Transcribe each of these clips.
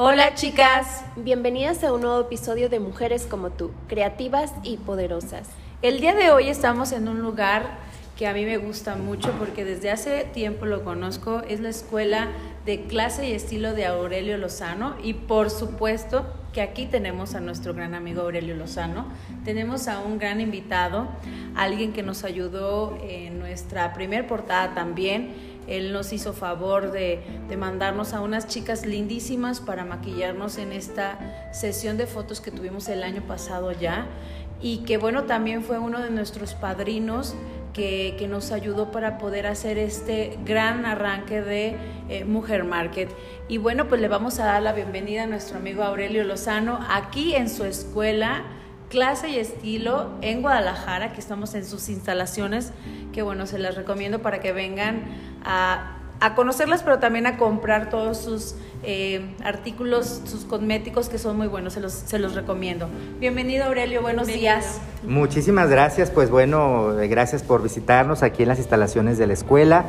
Hola chicas, bienvenidas a un nuevo episodio de Mujeres como tú, creativas y poderosas. El día de hoy estamos en un lugar que a mí me gusta mucho porque desde hace tiempo lo conozco, es la escuela de clase y estilo de Aurelio Lozano y por supuesto que aquí tenemos a nuestro gran amigo Aurelio Lozano, tenemos a un gran invitado, alguien que nos ayudó en nuestra primer portada también él nos hizo favor de, mandarnos a unas chicas lindísimas para maquillarnos en esta sesión de fotos que tuvimos el año pasado ya. Y que bueno, también fue uno de nuestros padrinos que, nos ayudó para poder hacer este gran arranque de eh, Mujer Market. Y bueno, pues le vamos a dar la bienvenida a nuestro amigo Aurelio Lozano aquí en su escuela clase y estilo en Guadalajara, que estamos en sus instalaciones, que bueno, se las recomiendo para que vengan a, conocerlas, pero también a comprar todos sus eh, artículos, sus cosméticos, que son muy buenos, se los, se los recomiendo. Bienvenido Aurelio, buenos días. Muchísimas gracias, pues bueno, eh, gracias por visitarnos aquí en las instalaciones de la escuela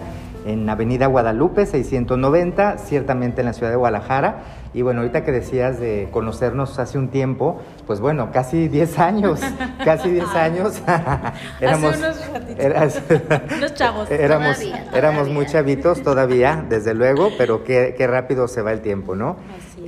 en Avenida Guadalupe 690, ciertamente en la ciudad de Guadalajara. Y bueno, ahorita que decías de conocernos hace un tiempo, pues bueno, casi 10 años, casi 10 años. éramos, hace unos chavos. Éramos, éramos muy chavitos todavía, desde luego, pero qué, qué rápido se va el tiempo, ¿no?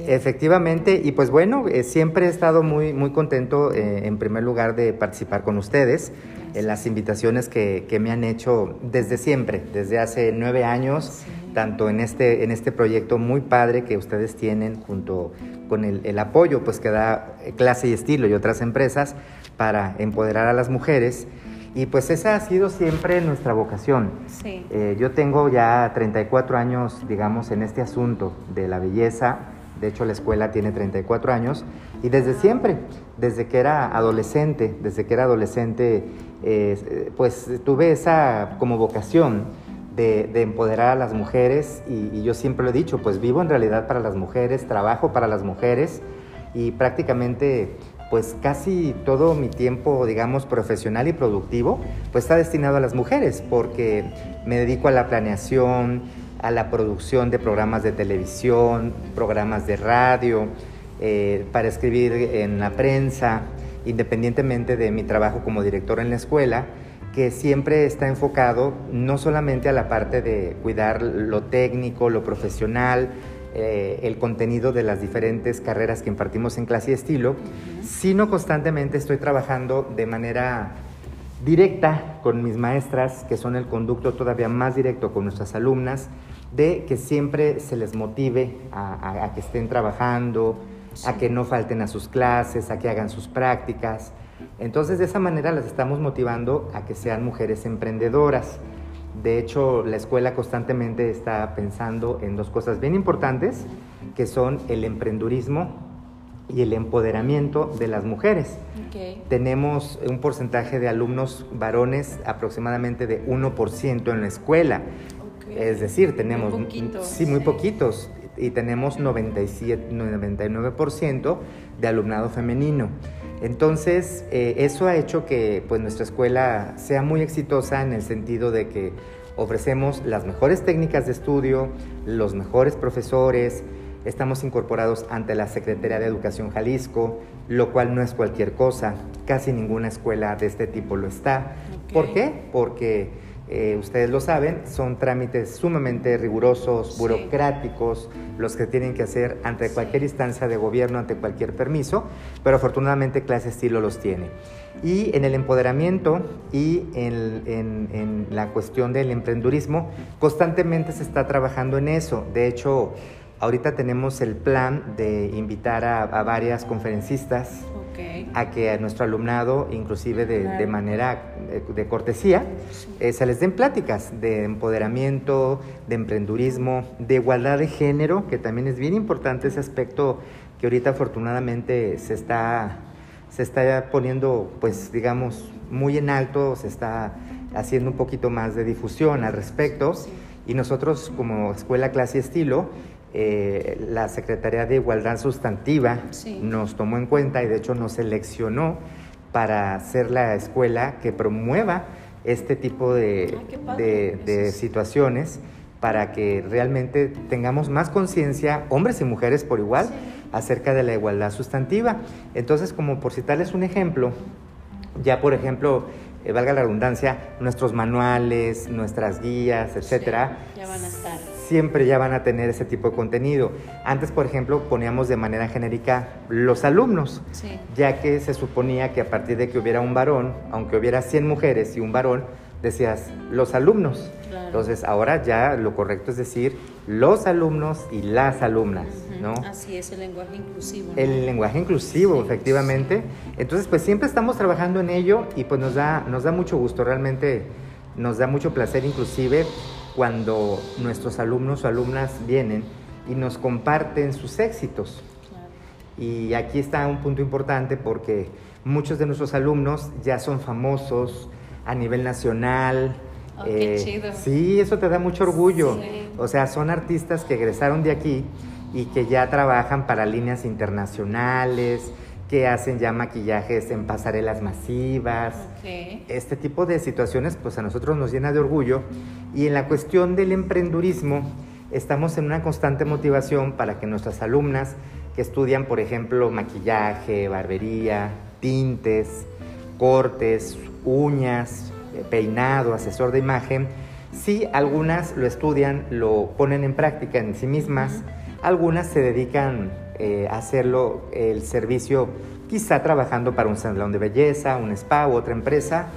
Efectivamente, y pues bueno, eh, siempre he estado muy, muy contento eh, en primer lugar de participar con ustedes en las invitaciones que, que, me han hecho desde siempre, desde hace nueve años, tanto en este, en este proyecto muy padre que ustedes tienen junto con el, el, apoyo pues, que da Clase y Estilo y otras empresas para empoderar a las mujeres. Y pues esa ha sido siempre nuestra vocación. Sí. Eh, yo tengo ya 34 años, digamos, en este asunto de la belleza. De hecho, la escuela tiene 34 años. Y desde siempre, desde que era adolescente, desde que era adolescente eh, pues tuve esa como vocación de, empoderar a las mujeres y, yo siempre lo he dicho, pues vivo en realidad para las mujeres, trabajo para las mujeres y prácticamente pues casi todo mi tiempo, digamos, profesional y productivo, pues está destinado a las mujeres, porque me dedico a la planeación, a la producción de programas de televisión, programas de radio, eh, para escribir en la prensa, independientemente de mi trabajo como director en la escuela, que siempre está enfocado no solamente a la parte de cuidar lo técnico, lo profesional, eh, el contenido de las diferentes carreras que impartimos en clase y estilo, sino constantemente estoy trabajando de manera directa con mis maestras, que son el conducto todavía más directo con nuestras alumnas, de que siempre se les motive a que estén trabajando, a que no falten a sus clases, a que hagan sus prácticas. Entonces de esa manera las estamos motivando a que sean mujeres emprendedoras. De hecho, la escuela constantemente está pensando en dos cosas bien importantes, que son el emprendurismo y el empoderamiento de las mujeres. Tenemos un porcentaje de alumnos varones aproximadamente de 1% en la escuela. Es decir, tenemos... Muy poquitos, sí, muy poquitos y tenemos 97, 99% de alumnado femenino. Entonces, eh, eso ha hecho que pues, nuestra escuela sea muy exitosa en el sentido de que ofrecemos las mejores técnicas de estudio, los mejores profesores, estamos incorporados ante la Secretaría de Educación Jalisco, lo cual no es cualquier cosa, casi ninguna escuela de este tipo lo está. ¿Por qué? Porque eh, ustedes lo saben, son trámites sumamente rigurosos, burocráticos, los que tienen que hacer ante cualquier instancia de gobierno, ante cualquier permiso, pero afortunadamente Clase Estilo los tiene. Y en el empoderamiento y en, la cuestión del emprendurismo, constantemente se está trabajando en eso. De hecho, ahorita tenemos el plan de invitar a varias conferencistas a que a nuestro alumnado, inclusive de, manera eh, de, cortesía, eh, se les den pláticas de empoderamiento, de emprendurismo, de igualdad de género, que también es bien importante ese aspecto que ahorita afortunadamente se está, se está poniendo, pues digamos, muy en alto, se está haciendo un poquito más de difusión al respecto. Y nosotros como Escuela Clase y Estilo, eh, la Secretaría de Igualdad Sustantiva nos tomó en cuenta y de hecho nos seleccionó para ser la escuela que promueva este tipo de, de, situaciones para que realmente tengamos más conciencia, hombres y mujeres por igual, acerca de la igualdad sustantiva. Entonces, como por citarles un ejemplo, ya por ejemplo, eh, valga la redundancia, nuestros manuales, nuestras guías, etcétera, ya van a estar. Siempre ya van a tener ese tipo de contenido. Antes, por ejemplo, poníamos de manera genérica los alumnos, ya que se suponía que a partir de que hubiera un varón, aunque hubiera 100 mujeres y un varón, decías los alumnos. Entonces, ahora ya lo correcto es decir los alumnos y las alumnas, ¿no? Así es, el lenguaje inclusivo. El lenguaje inclusivo, efectivamente. Entonces, pues siempre estamos trabajando en ello y pues nos da, nos da mucho gusto, realmente nos da mucho placer inclusive cuando nuestros alumnos o alumnas vienen y nos comparten sus éxitos. Y aquí está un punto importante porque muchos de nuestros alumnos ya son famosos a nivel nacional, Oh, qué eh, chido. Sí, eso te da mucho orgullo. O sea, son artistas que egresaron de aquí y que ya trabajan para líneas internacionales, que hacen ya maquillajes en pasarelas masivas. Este tipo de situaciones, pues a nosotros nos llena de orgullo. Y en la cuestión del emprendurismo, estamos en una constante motivación para que nuestras alumnas que estudian, por ejemplo, maquillaje, barbería, tintes, cortes, uñas, peinado, asesor de imagen, sí algunas lo estudian, lo ponen en práctica en sí mismas, algunas se dedican eh, hacerlo el servicio quizá trabajando para un salón de belleza, un spa u otra empresa,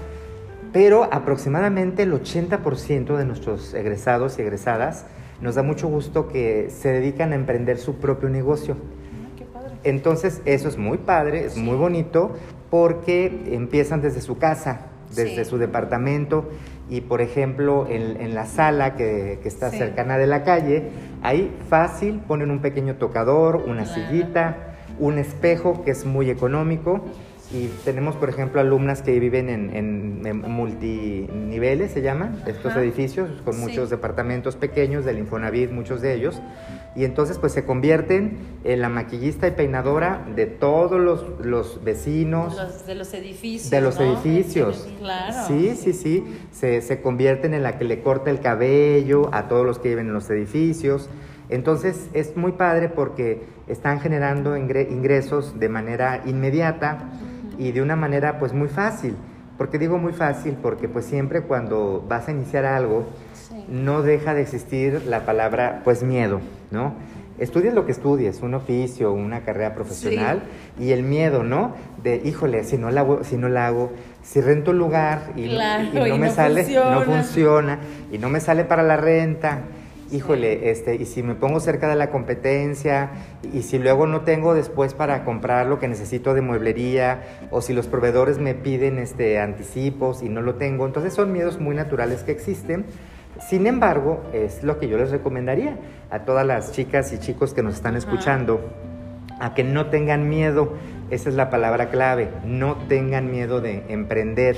pero aproximadamente el 80% de nuestros egresados y egresadas nos da mucho gusto que se dedican a emprender su propio negocio. Ah, Entonces eso es muy padre, es muy bonito porque empiezan desde su casa, desde su departamento y por ejemplo en, la sala que, está cercana de la calle, ahí fácil ponen un pequeño tocador, una sillita, un espejo que es muy económico y tenemos, por ejemplo, alumnas que viven en, multiniveles, se llaman, estos edificios, con muchos departamentos pequeños del Infonavit, muchos de ellos. Y entonces, pues se convierten en la maquillista y peinadora de todos los, los vecinos. de los edificios. De los edificios. Claro. Sí, sí, sí. Se, se convierten en la que le corta el cabello a todos los que viven en los edificios. Entonces, es muy padre porque están generando ingresos de manera inmediata y de una manera pues muy fácil. porque digo muy fácil? Porque pues siempre cuando vas a iniciar algo, no deja de existir la palabra pues miedo, ¿no? Estudies lo que estudies, un oficio, una carrera profesional, y el miedo, ¿no? De, híjole, si no la hago, si no la hago, si rento un lugar y, no me sale, no funciona, y no me sale para la renta, híjole, este, y si me pongo cerca de la competencia, y si luego no tengo después para comprar lo que necesito de mueblería, o si los proveedores me piden este, anticipos y no lo tengo, entonces son miedos muy naturales que existen. Sin embargo, es lo que yo les recomendaría a todas las chicas y chicos que nos están escuchando, a que no tengan miedo, esa es la palabra clave, no tengan miedo de emprender.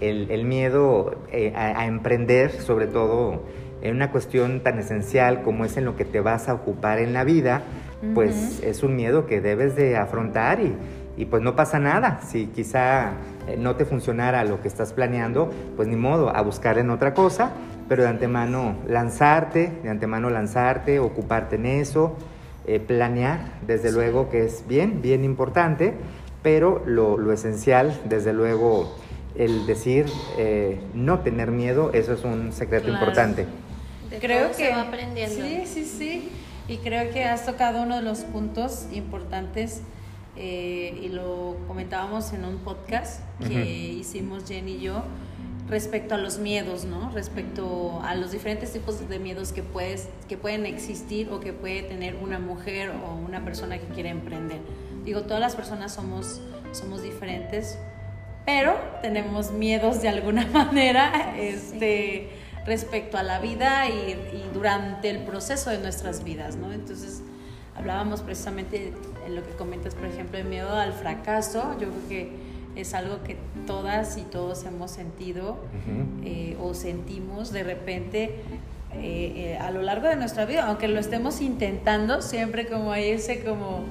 El, miedo eh, a emprender, sobre todo en una cuestión tan esencial como es en lo que te vas a ocupar en la vida, pues es un miedo que debes de afrontar y, y pues no pasa nada. Si quizá eh, no te funcionara lo que estás planeando, pues ni modo, a buscar en otra cosa, pero de antemano lanzarte, de antemano lanzarte, ocuparte en eso, eh, planear, desde luego que es bien, bien importante, pero lo, lo esencial, desde luego, el decir eh, no tener miedo, eso es un secreto importante creo que se va aprendiendo. Sí, sí, sí. Y creo que has tocado uno de los puntos importantes eh, y lo comentábamos en un podcast que hicimos Jenny y yo respecto a los miedos, ¿no? Respecto a los diferentes tipos de miedos que, puedes, que pueden existir o que puede tener una mujer o una persona que quiere emprender. Digo, todas las personas somos, somos diferentes, pero tenemos miedos de alguna manera. Este, respecto a la vida y, durante el proceso de nuestras vidas, ¿no? Entonces, hablábamos precisamente en lo que comentas, por ejemplo, el miedo al fracaso, yo creo que es algo que todas y todos hemos sentido eh, o sentimos de repente eh, eh, a lo largo de nuestra vida, aunque lo estemos intentando, siempre como hay ese como,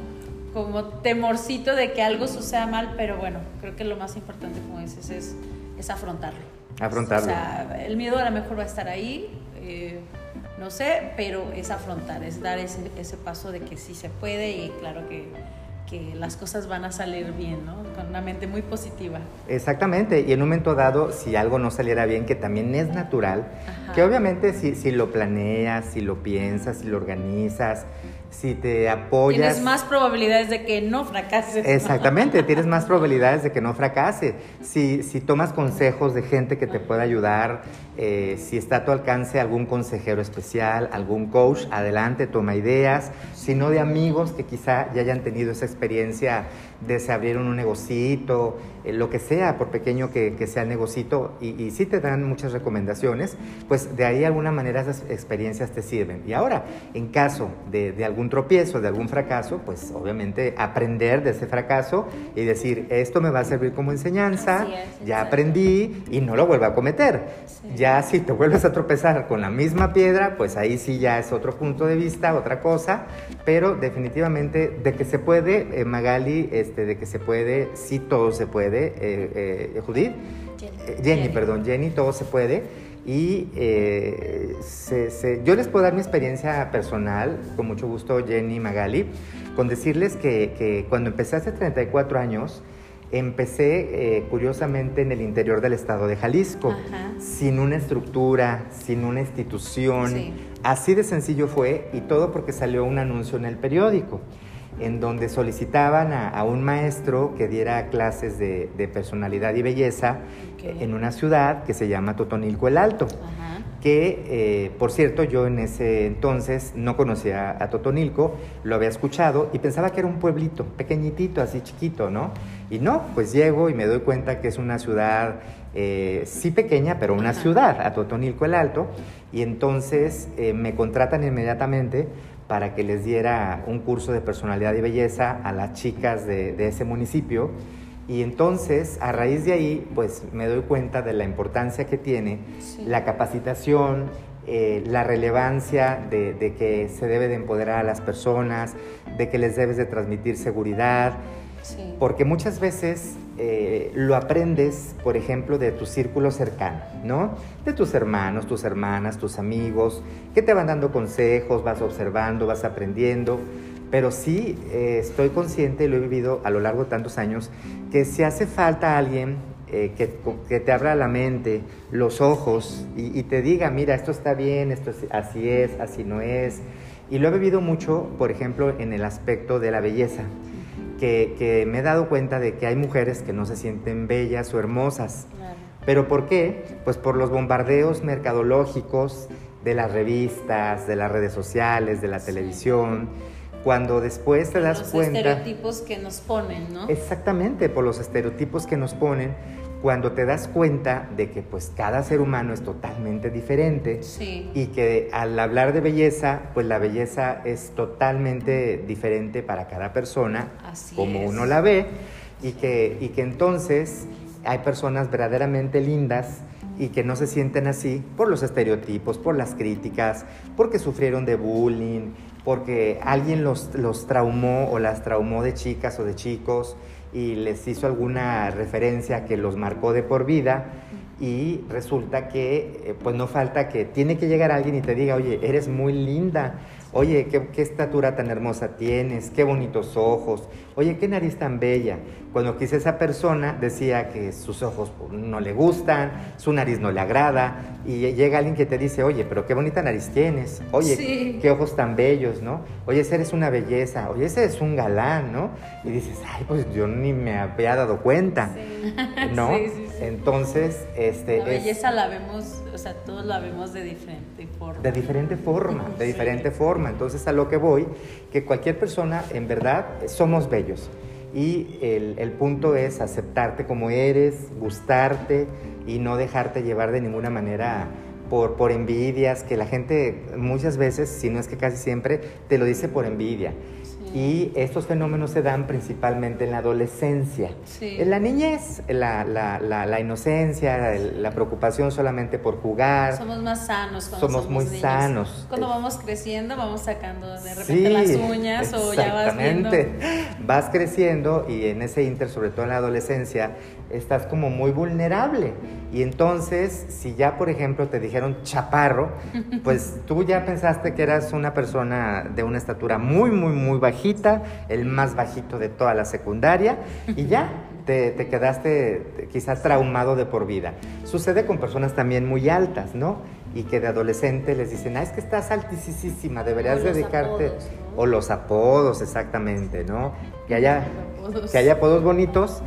como temorcito de que algo suceda mal, pero bueno, creo que lo más importante, como dices, es, es afrontarlo. Afrontarlo. O sea, el miedo a lo mejor va a estar ahí, eh, no sé, pero es afrontar, es dar ese, ese paso de que sí se puede y claro que que las cosas van a salir bien, ¿no? Con una mente muy positiva. Exactamente, y en un momento dado, si algo no saliera bien, que también es natural, que obviamente si, si lo planeas, si lo piensas, si lo organizas, si te apoyas... Tienes más probabilidades de que no fracases. Exactamente, tienes más probabilidades de que no fracase. Si, si tomas consejos de gente que te pueda ayudar, eh, si está a tu alcance algún consejero especial, algún coach, adelante, toma ideas, sino de amigos que quizá ya hayan tenido esa experiencia de se abrieron un negocito, eh, lo que sea, por pequeño que, sea el negocito, y, y sí te dan muchas recomendaciones, pues de ahí de alguna manera esas experiencias te sirven. Y ahora, en caso de, de algún tropiezo, de algún fracaso, pues obviamente aprender de ese fracaso y decir, esto me va a servir como enseñanza, ya aprendí y no lo vuelvo a cometer. Ya si te vuelves a tropezar con la misma piedra, pues ahí sí ya es otro punto de vista, otra cosa, pero definitivamente de que se puede, eh, Magali, este, de que se puede, sí todo se puede, eh, eh, Judith, Jenny. Jenny, perdón, Jenny, todo se puede. Y yo les puedo dar mi experiencia personal, con mucho gusto, Jenny Magali, con decirles que, que cuando empecé hace 34 años, Empecé eh, curiosamente en el interior del estado de Jalisco, sin una estructura, sin una institución. Así de sencillo fue y todo porque salió un anuncio en el periódico en donde solicitaban a, un maestro que diera clases de, personalidad y belleza en una ciudad que se llama Totonilco el Alto que eh, por cierto yo en ese entonces no conocía a Totonilco, lo había escuchado y pensaba que era un pueblito pequeñitito, así chiquito, ¿no? Y no, pues llego y me doy cuenta que es una ciudad, eh, sí pequeña, pero una ciudad, a Totonilco el Alto, y entonces eh, me contratan inmediatamente para que les diera un curso de personalidad y belleza a las chicas de, de ese municipio. Y entonces, a raíz de ahí, pues me doy cuenta de la importancia que tiene la capacitación, eh, la relevancia de, que se debe de empoderar a las personas, de que les debes de transmitir seguridad, porque muchas veces eh, lo aprendes, por ejemplo, de tu círculo cercano, ¿no? De tus hermanos, tus hermanas, tus amigos, que te van dando consejos, vas observando, vas aprendiendo pero sí eh, estoy consciente, lo he vivido a lo largo de tantos años, que si hace falta alguien eh, que, te abra la mente, los ojos y, te diga, mira, esto está bien, esto así es, así no es. Y lo he vivido mucho, por ejemplo, en el aspecto de la belleza, que, que me he dado cuenta de que hay mujeres que no se sienten bellas o hermosas. ¿Pero por qué? Pues por los bombardeos mercadológicos de las revistas, de las redes sociales, de la televisión cuando después te das cuenta... Los estereotipos que nos ponen, ¿no? Exactamente, por los estereotipos que nos ponen, cuando te das cuenta de que pues cada ser humano es totalmente diferente y que al hablar de belleza, pues la belleza es totalmente diferente para cada persona, como uno la ve, y que, y que entonces hay personas verdaderamente lindas y que no se sienten así por los estereotipos, por las críticas, porque sufrieron de bullying, porque alguien los, los traumó o las traumó de chicas o de chicos y les hizo alguna referencia que los marcó de por vida y resulta que eh, pues no falta que tiene que llegar alguien y te diga, oye, eres muy linda, oye, qué, estatura tan hermosa tienes, qué bonitos ojos, oye, qué nariz tan bella. Cuando quise esa persona decía que sus ojos no le gustan, su nariz no le agrada, y llega alguien que te dice, oye, pero qué bonita nariz tienes, oye, qué ojos tan bellos, ¿no? Oye, ese eres una belleza, oye, ese es un galán, ¿no? Y dices, ay, pues yo ni me había dado cuenta, ¿no? Entonces, este... La belleza la vemos, o sea, todos la vemos de diferente forma. De diferente forma, de diferente forma. Entonces, a lo que voy, que cualquier persona, en verdad, somos bellos. Y el, el punto es aceptarte como eres, gustarte y no dejarte llevar de ninguna manera por, por envidias, que la gente muchas veces, si no es que casi siempre, te lo dice por envidia. Y estos fenómenos se dan principalmente en la adolescencia. En la niñez, la, la, la, inocencia, la preocupación solamente por jugar. Somos más sanos. Cuando somos, muy sanos. Cuando vamos creciendo, vamos sacando de repente las uñas o ya vas viendo. Vas creciendo y en ese inter, sobre todo en la adolescencia, estás como muy vulnerable Y entonces, si ya, por ejemplo, te dijeron chaparro, pues tú ya pensaste que eras una persona de una estatura muy, muy, muy bajita, el más bajito de toda la secundaria, y ya te, quedaste quizás traumado de por vida. Sucede con personas también muy altas, ¿no? Y que de adolescente les dicen, ah, es que estás altísima, deberías dedicarte. O los apodos, exactamente, ¿no? Que haya, que haya apodos bonitos,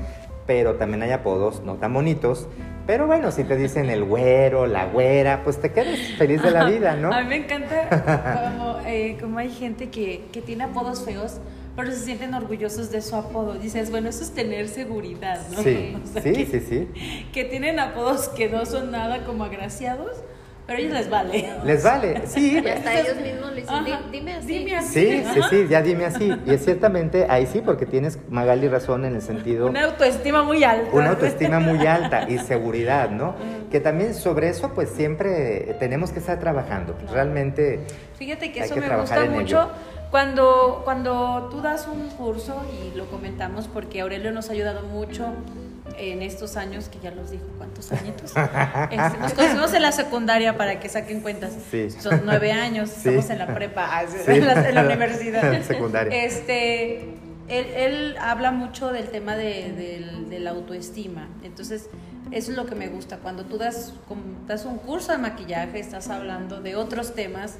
pero también hay apodos no tan bonitos pero bueno, si te dicen el güero, la güera, pues te quedas feliz de la vida, ¿no? A mí me encanta como, eh, como hay gente que, que, tiene apodos feos, pero se sienten orgullosos de su apodo. Dices, bueno, eso es tener seguridad, ¿no? Sí, sí, sí, sí. Que tienen apodos que no son nada como agraciados, pero a ellos les vale. Les vale, sí. Y hasta ellos mismos le dicen, dime así. Dime así. Sí, sí, sí, ya dime así. Y es ciertamente, ahí sí, porque tienes, Magali, razón en el sentido... Una autoestima muy alta. Una autoestima muy alta y seguridad, ¿no? Que también sobre eso, pues siempre tenemos que estar trabajando. Realmente... Fíjate que eso me gusta mucho. Cuando, cuando tú das un curso, y lo comentamos porque Aurelio nos ha ayudado mucho en estos años, que ya los dijo, ¿cuántos añitos? Este, nos conocimos en la secundaria para que saquen cuentas. Son nueve años, estamos en la prepa, ah, en, la, universidad. secundaria. Este, él, él, habla mucho del tema de, de, la autoestima. Entonces, eso es lo que me gusta. Cuando tú das, das un curso de maquillaje, estás hablando de otros temas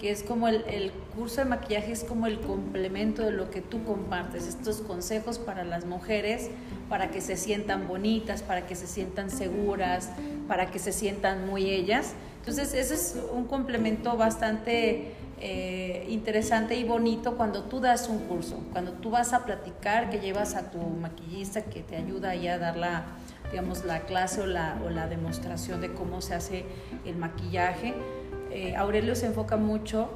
que es como el, curso de maquillaje es como el complemento de lo que tú compartes, estos consejos para las mujeres, para que se sientan bonitas, para que se sientan seguras, para que se sientan muy ellas. Entonces, ese es un complemento bastante eh, interesante y bonito cuando tú das un curso, cuando tú vas a platicar, que llevas a tu maquillista que te ayuda a dar la, digamos, la clase o la, o la demostración de cómo se hace el maquillaje eh, Aurelio se enfoca mucho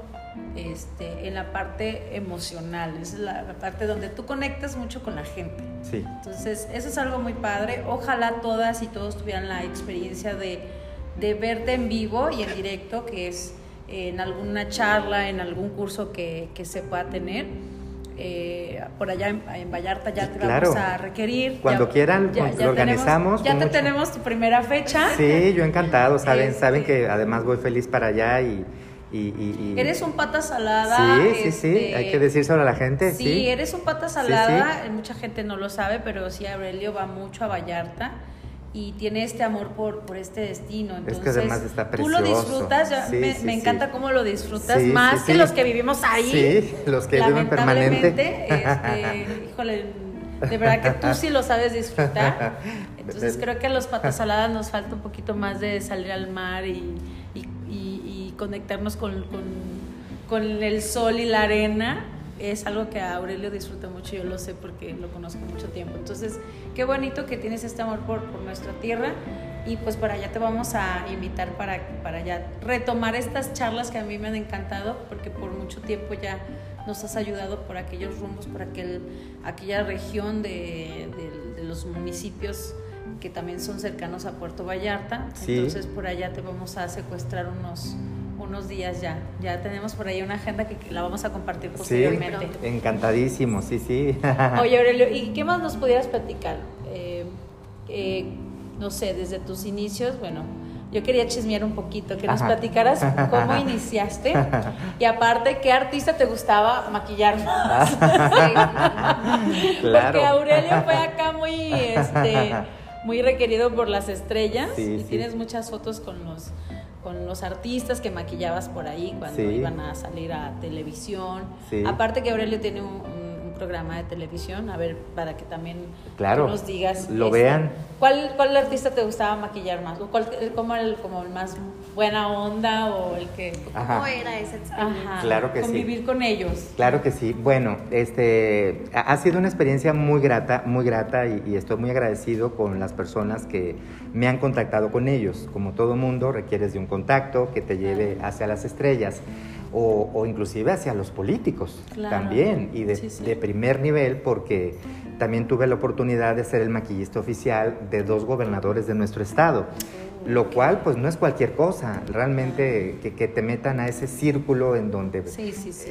este, en la parte emocional, es la, parte donde tú conectas mucho con la gente. Sí. Entonces, eso es algo muy padre. Ojalá todas y todos tuvieran la experiencia de, de verte en vivo y en directo, que es en alguna charla, en algún curso que, que se pueda tener eh, por allá en, Vallarta ya te vamos a requerir. Cuando quieran, lo organizamos. ya te tenemos tu primera fecha. Sí, yo encantado, saben, este, saben que además voy feliz para allá y, Eres un pata salada. Sí, sí, sí, este, hay que decírselo a la gente. Sí, eres un pata salada, mucha gente no lo sabe, pero sí, Aurelio va mucho a Vallarta y tiene este amor por, por este destino. Entonces, es que además está precioso. Tú lo disfrutas, me, encanta cómo lo disfrutas, más que los que vivimos ahí. Sí, los que viven permanente. Este, híjole, de verdad que tú sí lo sabes disfrutar. Entonces creo que a los patas saladas nos falta un poquito más de salir al mar y, y, y, conectarnos con, con, con el sol y la arena es algo que Aurelio disfruta mucho, yo lo sé porque lo conozco mucho tiempo. Entonces, qué bonito que tienes este amor por, por nuestra tierra y pues para allá te vamos a invitar para, para allá retomar estas charlas que a mí me han encantado porque por mucho tiempo ya nos has ayudado por aquellos rumbos, por aquel, aquella región de, de, los municipios que también son cercanos a Puerto Vallarta. Entonces por allá te vamos a secuestrar unos unos días ya. Ya tenemos por ahí una agenda que, la vamos a compartir posteriormente. Sí, encantadísimo, sí, sí. Oye, Aurelio, ¿y qué más nos pudieras platicar? Eh, eh, no sé, desde tus inicios, bueno, yo quería chismear un poquito, que nos platicaras cómo iniciaste y aparte, ¿qué artista te gustaba maquillar más? Porque Aurelio fue acá muy, este, muy requerido por las estrellas y tienes muchas fotos con los con los artistas que maquillabas por ahí cuando iban a salir a televisión. Aparte que Aurelio tiene un, programa de televisión, a ver, para que también nos digas. Lo este, vean. ¿cuál, ¿Cuál artista te gustaba maquillar más? ¿O cuál, como, el, como el más buena onda o el que... ¿Cómo era esa experiencia? claro que Convivir con ellos. Claro que sí. Bueno, este, ha sido una experiencia muy grata, muy grata y, y estoy muy agradecido con las personas que me han contactado con ellos. Como todo mundo, requieres de un contacto que te lleve hacia las estrellas o, o inclusive hacia los políticos también y de, de primer nivel porque también tuve la oportunidad de ser el maquillista oficial de dos gobernadores de nuestro estado. Lo cual pues no es cualquier cosa, realmente que, te metan a ese círculo en donde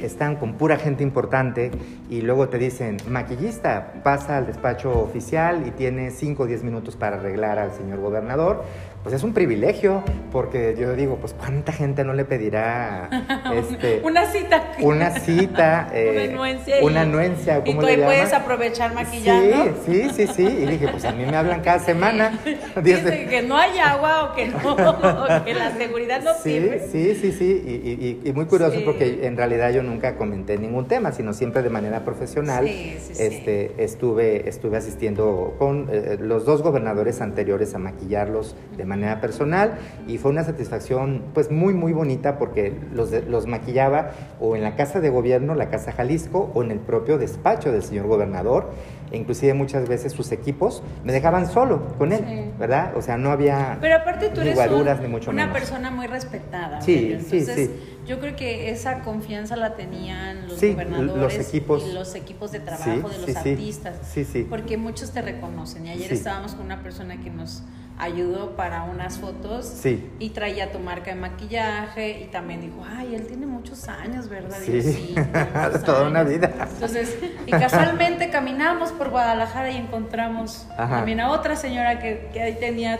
están con pura gente importante y luego te dicen, maquillista, pasa al despacho oficial y tiene 5 o 10 minutos para arreglar al señor gobernador, pues es un privilegio, porque yo digo, pues cuánta gente no le pedirá este, una cita. Una cita. una anuencia. Una anuencia, ¿cómo y tú ahí puedes aprovechar maquillando. Sí, sí, sí, sí. Y dije, pues a mí me hablan cada semana. Dice que no hay agua o que no, que la seguridad no sí, sirve. Sí, sí, sí. Y, muy curioso porque en realidad yo nunca comenté ningún tema, sino siempre de manera profesional. este, Estuve, estuve asistiendo con eh, los dos gobernadores anteriores a maquillarlos de manera manera personal y fue una satisfacción pues muy muy bonita porque los, los maquillaba o en la casa de gobierno, la casa Jalisco o en el propio despacho del señor gobernador e inclusive muchas veces sus equipos me dejaban solo con él, ¿verdad? O sea, no había Pero aparte tú eres ni mucho una persona muy respetada. Sí, sí, sí. Yo creo que esa confianza la tenían los gobernadores los equipos, y los equipos de trabajo de los artistas. Sí, sí. Porque muchos te reconocen. Y ayer estábamos con una persona que nos ayudó para unas fotos sí. y traía tu marca de maquillaje y también dijo, ay, él tiene muchos años, ¿verdad? Sí, sí toda una vida. Entonces, y casualmente caminamos por Guadalajara y encontramos también a otra señora que, que ahí tenía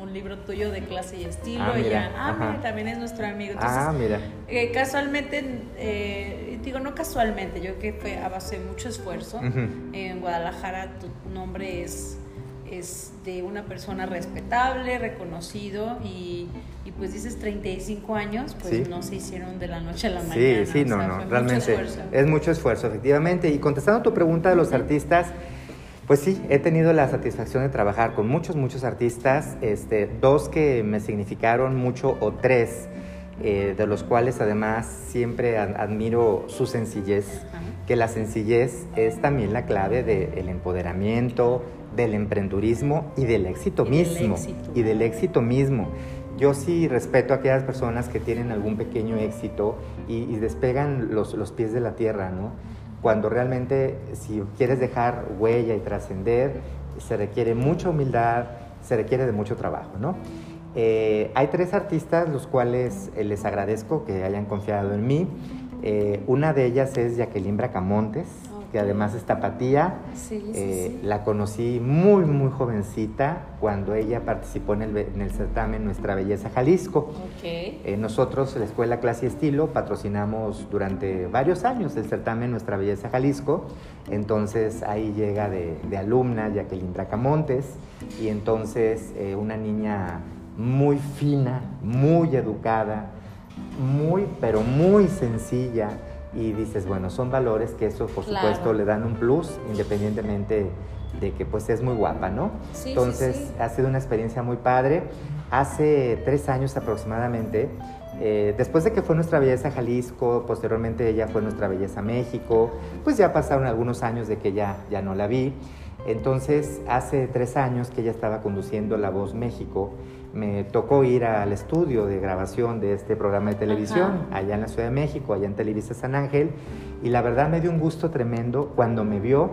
un, libro tuyo de clase y estilo. Ah, ella, ah, mira, también es nuestro amigo. ah, mira. Eh, casualmente, eh, digo, no casualmente, yo que fue a base de mucho esfuerzo. En Guadalajara tu nombre es es de una persona respetable, reconocido y, pues dices 35 años, pues no se hicieron de la noche a la mañana. Sí, sí, no, no, realmente es mucho esfuerzo, efectivamente. Y contestando tu pregunta de los artistas, pues sí, he tenido la satisfacción de trabajar con muchos, muchos artistas, este, dos que me significaron mucho o tres. Eh, de los cuales además siempre admiro su sencillez, que la sencillez es también la clave del empoderamiento, del emprendurismo y del éxito mismo. Y del éxito mismo. Yo sí respeto a aquellas personas que tienen algún pequeño éxito y, despegan los, los, pies de la tierra, ¿no? Cuando realmente si quieres dejar huella y trascender, se requiere mucha humildad, se requiere de mucho trabajo, ¿no? Eh, hay tres artistas los cuales eh, les agradezco que hayan confiado en mí. Eh, una de ellas es Jacqueline Bracamontes, que además es tapatía. Eh, la conocí muy, muy jovencita cuando ella participó en el, certamen Nuestra Belleza Jalisco. Eh, nosotros, la Escuela Clase y Estilo, patrocinamos durante varios años el certamen Nuestra Belleza Jalisco. Entonces ahí llega de, alumna Jacqueline Dracamontes y entonces eh, una niña muy fina, muy educada, muy, pero muy sencilla y dices, bueno, son valores que eso por supuesto le dan un plus independientemente de que pues es muy guapa, ¿no? Entonces ha sido una experiencia muy padre. Hace tres años aproximadamente, eh, después de que fue nuestra belleza Jalisco, posteriormente ella fue nuestra belleza México, pues ya pasaron algunos años de que ya, ya no la vi. Entonces hace tres años que ella estaba conduciendo La Voz México me tocó ir al estudio de grabación de este programa de televisión, allá en la Ciudad de México, allá en Televisa San Ángel, y la verdad me dio un gusto tremendo cuando me vio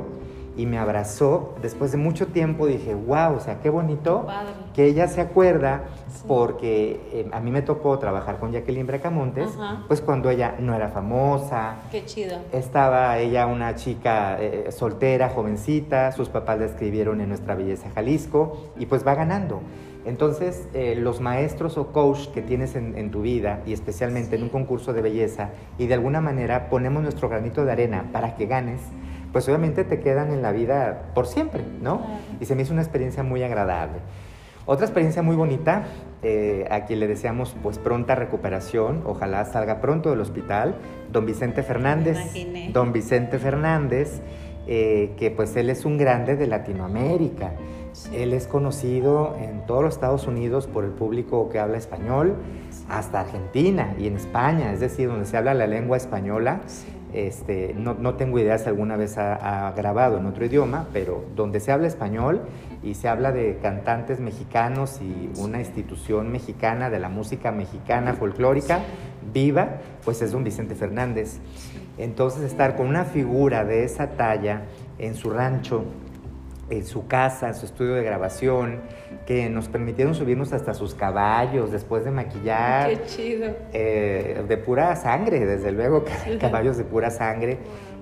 y me abrazó. Después de mucho tiempo dije, wow, o sea, qué bonito que ella se acuerda, porque eh, a mí me tocó trabajar con Jacqueline Bracamontes, pues cuando ella no era famosa. Qué chido. Estaba ella una chica eh, soltera, jovencita, sus papás la escribieron en Nuestra Belleza Jalisco, y pues va ganando. Entonces, eh, los maestros o coach que tienes en, tu vida, y especialmente en un concurso de belleza, y de alguna manera ponemos nuestro granito de arena para que ganes, pues obviamente te quedan en la vida por siempre, ¿no? Y se me hizo una experiencia muy agradable. Otra experiencia muy bonita, eh, a quien le deseamos pues pronta recuperación, ojalá salga pronto del hospital, don Vicente Fernández. Don Vicente Fernández, eh, que pues él es un grande de Latinoamérica. Él es conocido en todos los Estados Unidos por el público que habla español, hasta Argentina y en España, es decir, donde se habla la lengua española. Este, no, no, tengo idea si alguna vez ha, grabado en otro idioma, pero donde se habla español y se habla de cantantes mexicanos y una institución mexicana de la música mexicana folclórica viva, pues es don Vicente Fernández. Entonces estar con una figura de esa talla en su rancho, en su casa, en su estudio de grabación, que nos permitieron subirnos hasta sus caballos después de maquillar. Qué chido. Eh, de pura sangre, desde luego, caballos de pura sangre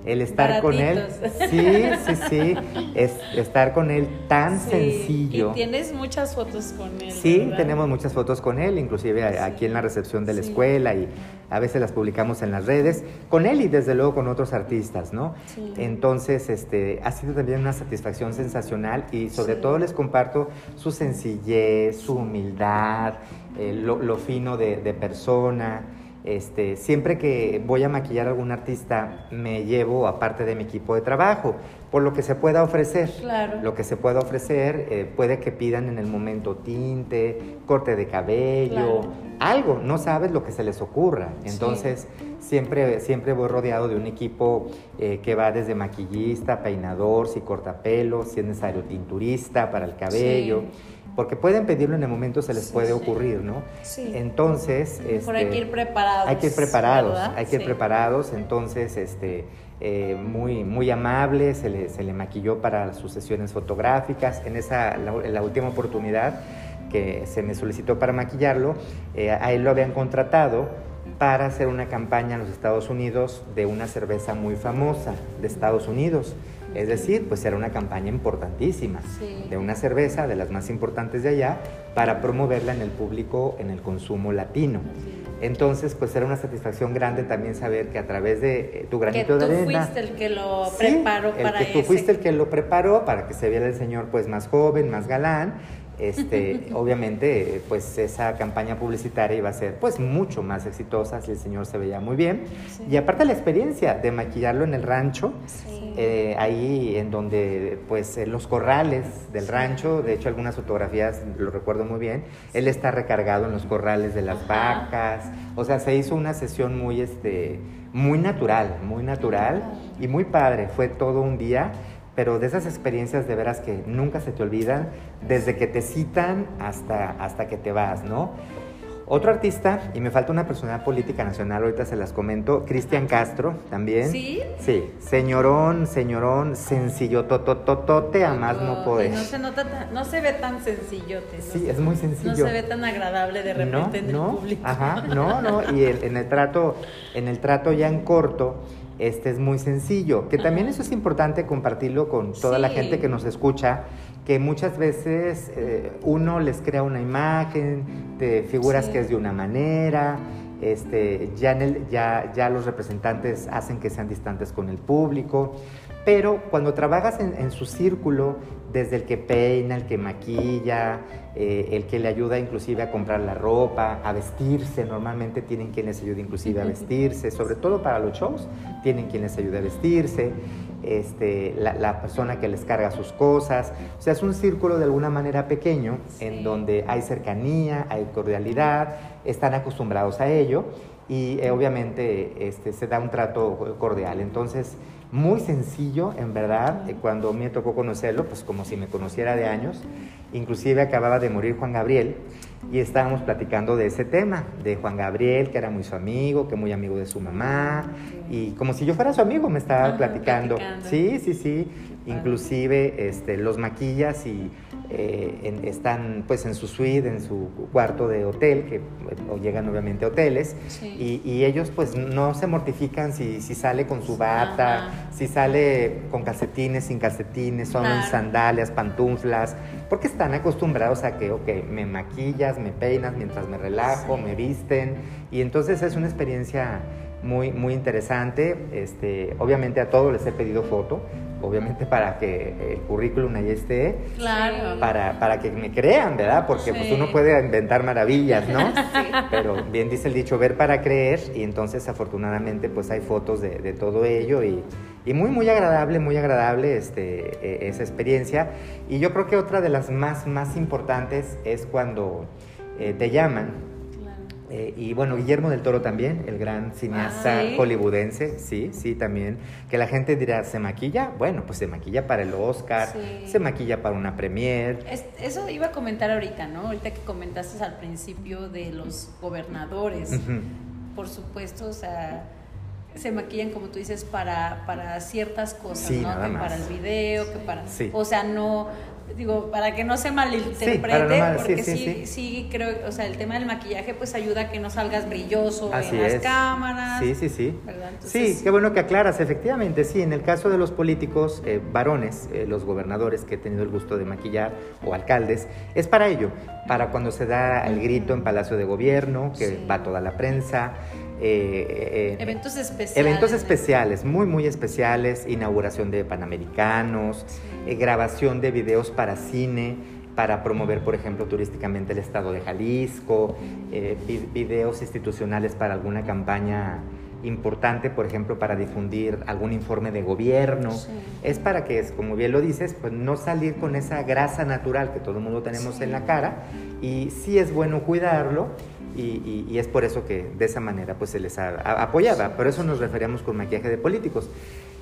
el estar con él. Sí, sí, sí, es estar con él tan sencillo. Y tienes muchas fotos con él. Sí, tenemos muchas fotos con él, inclusive aquí en la recepción de la escuela y a veces las publicamos en las redes, con él y desde luego con otros artistas, ¿no? Entonces, este, ha sido también una satisfacción sensacional y sobre todo les comparto su sencillez, su humildad, eh, lo, fino de, de persona. Este, siempre que voy a maquillar a algún artista, me llevo aparte de mi equipo de trabajo, por lo que se pueda ofrecer. Claro. Lo que se pueda ofrecer, eh, puede que pidan en el momento tinte, corte de cabello, algo, no sabes lo que se les ocurra. Entonces, siempre, siempre voy rodeado de un equipo eh, que va desde maquillista, peinador, si corta pelo, si es necesario tinturista para el cabello porque pueden pedirlo en el momento, se les puede ocurrir, ¿no? Sí. Entonces... Este, hay que ir preparados. Hay que ir preparados, hay que ir preparados, entonces, este... Eh, muy, muy amable, se le, se le, maquilló para sus sesiones fotográficas. En esa, la, última oportunidad que se me solicitó para maquillarlo, eh, a él lo habían contratado para hacer una campaña en los Estados Unidos de una cerveza muy famosa de Estados Unidos. Es decir, pues era una campaña importantísima de una cerveza de las más importantes de allá para promoverla en el público, en el consumo latino. Entonces, pues era una satisfacción grande también saber que a través de eh, tu granito de arena... Que tú fuiste el que lo preparó para que tú fuiste el que lo preparó para que se viera el señor pues más joven, más galán este, obviamente, pues esa campaña publicitaria iba a ser pues mucho más exitosa si el señor se veía muy bien. Y aparte la experiencia de maquillarlo en el rancho, eh, ahí en donde pues en los corrales del rancho, de hecho algunas fotografías lo recuerdo muy bien, él está recargado en los corrales de las vacas, o sea, se hizo una sesión muy, este, muy natural, muy natural. y muy padre, fue todo un día pero de esas experiencias de veras que nunca se te olvidan, desde que te citan hasta, hasta que te vas, ¿no? Otro artista, y me falta una personalidad política nacional, ahorita se las comento, Cristian Castro también. ¿Sí? Sí, señorón, señorón, sencillo, totototote, a más no poder. No se, nota no se ve tan sencillote. Sí, es muy sencillo. No se ve tan agradable de repente en el público. Ajá, no, no, y en, el trato, en el trato ya en corto, este es muy sencillo, que también eso es importante compartirlo con toda la gente que nos escucha, que muchas veces eh, uno les crea una imagen, de figuras que es de una manera, este, ya, en el, ya, ya los representantes hacen que sean distantes con el público, pero cuando trabajas en, su círculo, desde el que peina, el que maquilla, eh, el que le ayuda inclusive a comprar la ropa, a vestirse, normalmente tienen quien les ayude inclusive a vestirse, sobre todo para los shows, tienen quien les ayude a vestirse, este, la, persona que les carga sus cosas, o sea, es un círculo de alguna manera pequeño en donde hay cercanía, hay cordialidad, están acostumbrados a ello y eh, obviamente este, se da un trato cordial. Entonces, muy sencillo, en verdad, eh, cuando me tocó conocerlo, pues como si me conociera de años. Inclusive acababa de morir Juan Gabriel y estábamos platicando de ese tema, de Juan Gabriel, que era muy su amigo, que muy amigo de su mamá, y como si yo fuera su amigo me estaba platicando. Sí, sí, sí. Inclusive este, los maquillas y eh, están pues en su suite, en su cuarto de hotel, que o llegan obviamente a hoteles, y, ellos pues no se mortifican si, si sale con su bata, si sale con calcetines, sin calcetines, son sandalias, pantuflas, porque están acostumbrados a que, ok, me maquillas, me peinas mientras me relajo, me visten, y entonces es una experiencia muy, muy interesante. Este, obviamente a todos les he pedido foto, obviamente para que el currículum ahí esté, claro. para, para que me crean, ¿verdad? Porque pues uno puede inventar maravillas, ¿no? Pero bien dice el dicho, ver para creer, y entonces afortunadamente pues hay fotos de, de todo ello y, y, muy, muy agradable, muy agradable este, e, esa experiencia. Y yo creo que otra de las más, más importantes es cuando eh, te llaman eh, y bueno, Guillermo del Toro también, el gran cineasta ah, hollywoodense, sí, sí, también. Que la gente dirá, ¿se maquilla? Bueno, pues se maquilla para el Oscar, se maquilla para una premiere. eso iba a comentar ahorita, ¿no? Ahorita que comentaste al principio de los gobernadores. Por supuesto, o sea, se maquillan, como tú dices, para, para ciertas cosas, Sí, ¿no? Que más. para el video, que para... Sí. O sea, no... Digo, para que no se malinterprete, mal- porque sí, sí, creo, o sea, el tema del maquillaje pues ayuda a que no salgas brilloso Así en las es. cámaras. Sí, sí, sí. ¿verdad? Entonces- Sí, qué bueno que aclaras, efectivamente, sí, en el caso de los políticos eh, varones, eh, los gobernadores que he tenido el gusto de maquillar o alcaldes, es para ello, para cuando se da el grito en Palacio de Gobierno, que va toda la prensa. Eh, eh, Eventos especiales. Eventos especiales, muy, muy especiales, inauguración de Panamericanos, Sí. eh, grabación de videos para cine, para promover, por ejemplo, turísticamente el estado de Jalisco, eh, vi- videos institucionales para alguna campaña importante, por ejemplo, para difundir algún informe de gobierno. Sí. Es para que, como bien lo dices, pues no salir con esa grasa natural que todo el mundo tenemos Sí. en la cara y sí es bueno cuidarlo y, y- y es por eso que de esa manera pues se les apoyaba. Por eso nos referíamos con maquillaje de políticos.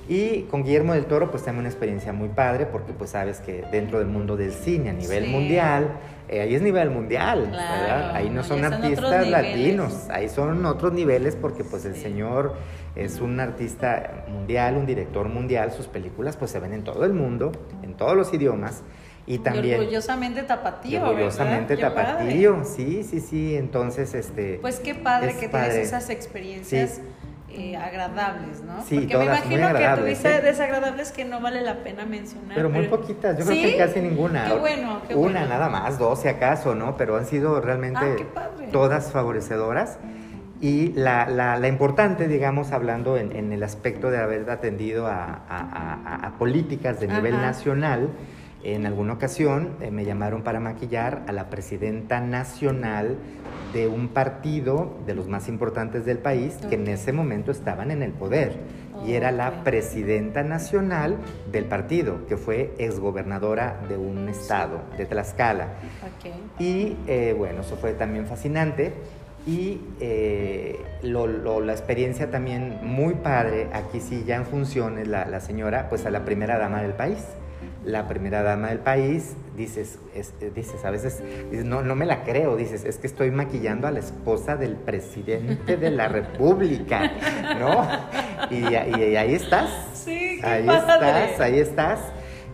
Y con Guillermo del Toro pues también una experiencia muy padre porque pues sabes que dentro del mundo del cine a nivel Sí. mundial, eh, ahí es nivel mundial, Claro, ¿verdad? Ahí no son artistas latinos, ahí son otros niveles porque pues el Sí. señor es un artista mundial, un director mundial, sus películas pues se ven en todo el mundo, en todos los idiomas y Y también orgullosamente tapatío. y orgullosamente ¿verdad? Tapatío, sí, sí, sí, entonces este Pues qué padre Es que padre. tienes esas experiencias Sí. eh, agradables, ¿no? Sí, Porque todas me muy imagino que tuviste ¿eh? desagradables que no vale la pena mencionar. Pero muy poquitas, yo creo que casi ninguna. Qué bueno, qué Una bueno. nada más, dos si acaso, ¿no? Pero han sido realmente Ah, todas favorecedoras. Y la, la- la importante, digamos, hablando en, en el aspecto de haber atendido a, a- a- a políticas de nivel Ajá. nacional, en alguna ocasión eh, me llamaron para maquillar a la presidenta nacional de un partido de los más importantes del país que en ese momento estaban en el poder. Y era la presidenta nacional del partido, que fue exgobernadora de un estado, de Tlaxcala. Y eh, bueno, eso fue también fascinante. Y eh, lo- lo- la experiencia también muy padre, aquí sí ya en funciones la, la señora, pues a la primera dama del país. La primera dama del país, dices, es- eh, dices a veces, dices, no, no me la creo, dices, es que estoy maquillando a la esposa del presidente de la República, ¿no? Y, y- y ahí estás, Sí, qué ahí padre. estás, ahí estás.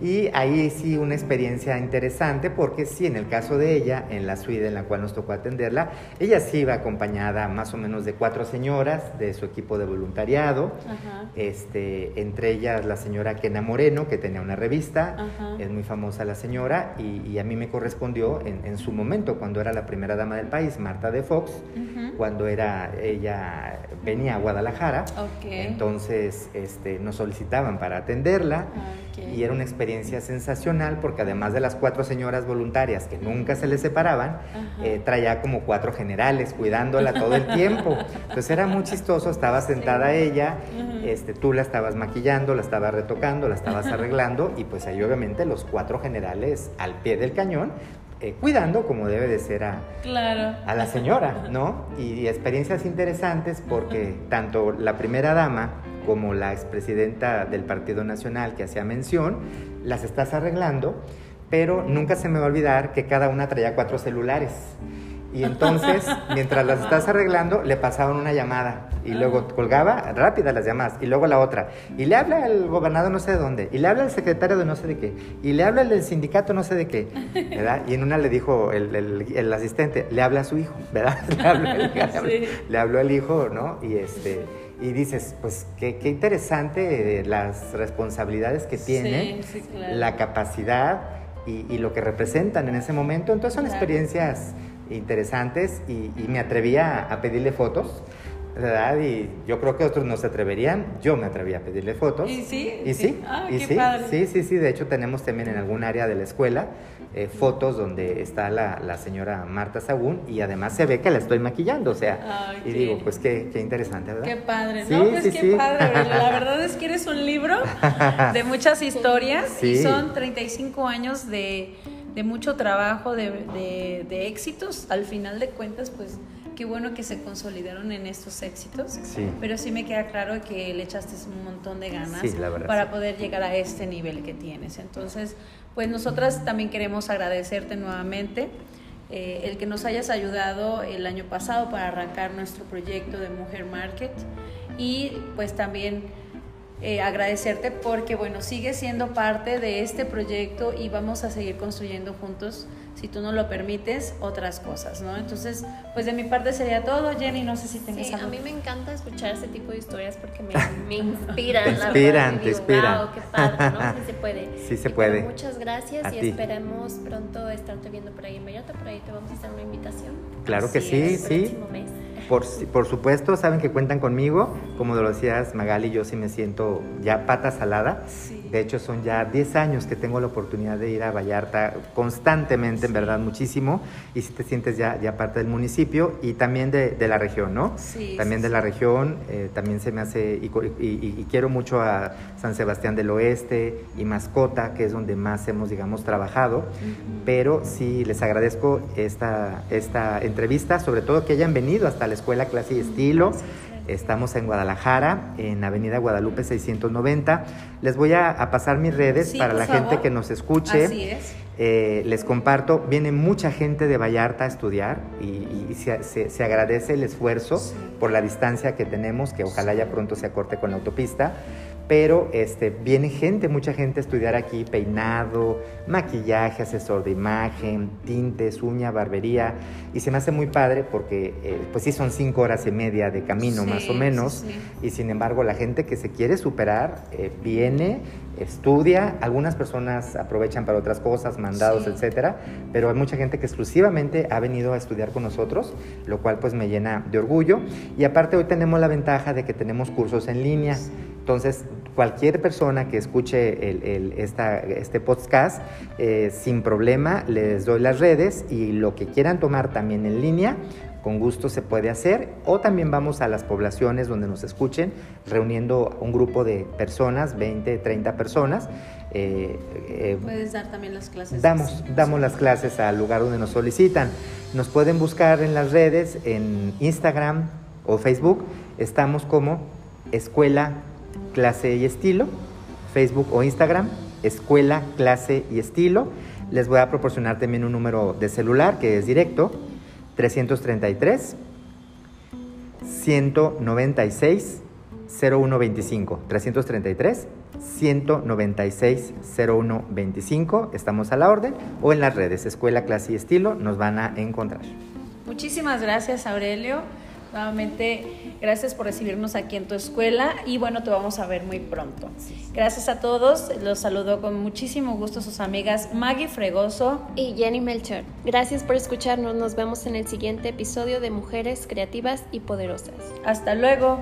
Y ahí sí una experiencia interesante porque sí, en el caso de ella, en la suite en la cual nos tocó atenderla, ella sí iba acompañada más o menos de cuatro señoras de su equipo de voluntariado, Ajá. este, entre ellas la señora Kena Moreno, que tenía una revista, Ajá. es muy famosa la señora, y, y a mí me correspondió en, en su momento, cuando era la primera dama del país, Marta de Fox, cuando era ella venía a Guadalajara, Ok. entonces este, nos solicitaban para atenderla. Y era una experiencia sensacional porque además de las cuatro señoras voluntarias que nunca se les separaban, eh, traía como cuatro generales cuidándola todo el tiempo. Entonces era muy chistoso, estaba sentada ella, Ujú. este, tú la estabas maquillando, la estabas retocando, la estabas arreglando y pues ahí obviamente los cuatro generales al pie del cañón, eh, cuidando como debe de ser a, Claro. a la señora, ¿no? Y, y experiencias interesantes porque tanto la primera dama como la expresidenta del Partido Nacional que hacía mención, las estás arreglando, pero nunca se me va a olvidar que cada una traía cuatro celulares. Y entonces, mientras las estás arreglando, le pasaban una llamada y luego colgaba rápidas las llamadas y luego la otra. Y le habla al gobernador no sé de dónde, y le habla al secretario de no sé de qué, y le habla al del sindicato no sé de qué, ¿verdad? Y en una le dijo el, el- el asistente, le habla a su hijo, ¿verdad? Le habló, Sí. le habló al hijo, ¿no? Y este... Y dices, pues qué, qué interesante eh, las responsabilidades que tienen, Sí, sí, claro. la capacidad y, y lo que representan en ese momento. Entonces son Claro. experiencias interesantes y, y me atrevía a pedirle fotos, ¿verdad? Y yo creo que otros no se atreverían, yo me atrevía a pedirle fotos. ¿Y sí? Y sí, Ah, y qué sí, padre. sí, sí, sí. De hecho tenemos también en algún área de la escuela eh, fotos donde está la, la señora Marta Sagún y además se ve que la estoy maquillando, o sea, y digo, pues qué, qué interesante, ¿verdad? Qué padre, Sí, ¿no? Pues sí, qué sí. padre. La verdad es que eres un libro de muchas historias y son 35 años de, de mucho trabajo, de, de- de éxitos. Al final de cuentas, pues qué bueno que se consolidaron en estos éxitos. Sí. Pero sí me queda claro que le echaste un montón de ganas Sí, verdad, para sí. poder llegar a este nivel que tienes. Entonces, pues nosotras también queremos agradecerte nuevamente. eh, el que nos hayas ayudado el año pasado para arrancar nuestro proyecto de Mujer Market y pues también eh, agradecerte porque bueno, sigues siendo parte de este proyecto y vamos a seguir construyendo juntos si tú no lo permites, otras cosas, ¿no? Entonces, pues de mi parte sería todo. Jenny, no sé si tengas sí, algo. a mí me encanta escuchar ese tipo de historias porque me, me inspiran. te inspiran, te inspiran. Wow, qué padre, ¿no? Sí se puede. Sí se puede. muchas gracias y esperemos pronto estarte viendo por ahí en Vallarta. Por ahí te vamos a hacer una invitación. Claro que sí, sí. Por, por, supuesto, saben que cuentan conmigo. Como lo decías, Magali, yo sí me siento ya pata salada. De hecho, son ya 10 años que tengo la oportunidad de ir a Vallarta constantemente, en verdad, muchísimo. Y si te sientes ya, ya parte del municipio y también de, de la región, ¿no? Sí. También de la región. Eh, también se me hace. Y, y, quiero mucho a San Sebastián del Oeste y Mascota, que es donde más hemos, digamos, trabajado. Pero sí les agradezco esta, esta entrevista, sobre todo que hayan venido hasta la Escuela Clase y Estilo. Estamos en Guadalajara, en Avenida Guadalupe 690. Les voy a, pasar mis redes para la gente que nos escuche. Así es. Eh, les comparto, viene mucha gente de Vallarta a estudiar y, se, agradece el esfuerzo por la distancia que tenemos, que ojalá ya pronto se acorte con la autopista pero este, viene gente, mucha gente a estudiar aquí, peinado, maquillaje, asesor de imagen, tintes, uña, barbería, y se me hace muy padre porque eh, pues sí son cinco horas y media de camino más o menos, y sin embargo la gente que se quiere superar eh, viene, estudia, algunas personas aprovechan para otras cosas, mandados, etcétera, pero hay mucha gente que exclusivamente ha venido a estudiar con nosotros, lo cual pues me llena de orgullo, y aparte hoy tenemos la ventaja de que tenemos cursos en línea, entonces cualquier persona que escuche el, este podcast, eh, sin problema, les doy las redes y lo que quieran tomar también en línea, con gusto se puede hacer. O también vamos a las poblaciones donde nos escuchen, reuniendo un grupo de personas, 20, 30 personas. Eh, eh, Puedes dar también las clases. Damos, damos las clases al lugar donde nos solicitan. Nos pueden buscar en las redes, en Instagram o Facebook. Estamos como Escuela Clase y Estilo, Facebook o Instagram, Escuela, Clase y Estilo. Les voy a proporcionar también un número de celular que es directo, 333 196 0125. 333 196 0125. Estamos a la orden o en las redes Escuela, Clase y Estilo nos van a encontrar. Muchísimas gracias, Aurelio. Nuevamente, gracias por recibirnos aquí en tu escuela y bueno, te vamos a ver muy pronto. Gracias a todos, los saludo con muchísimo gusto sus amigas Maggie Fregoso y Jenny Melcher. Gracias por escucharnos, nos vemos en el siguiente episodio de Mujeres Creativas y Poderosas. Hasta luego.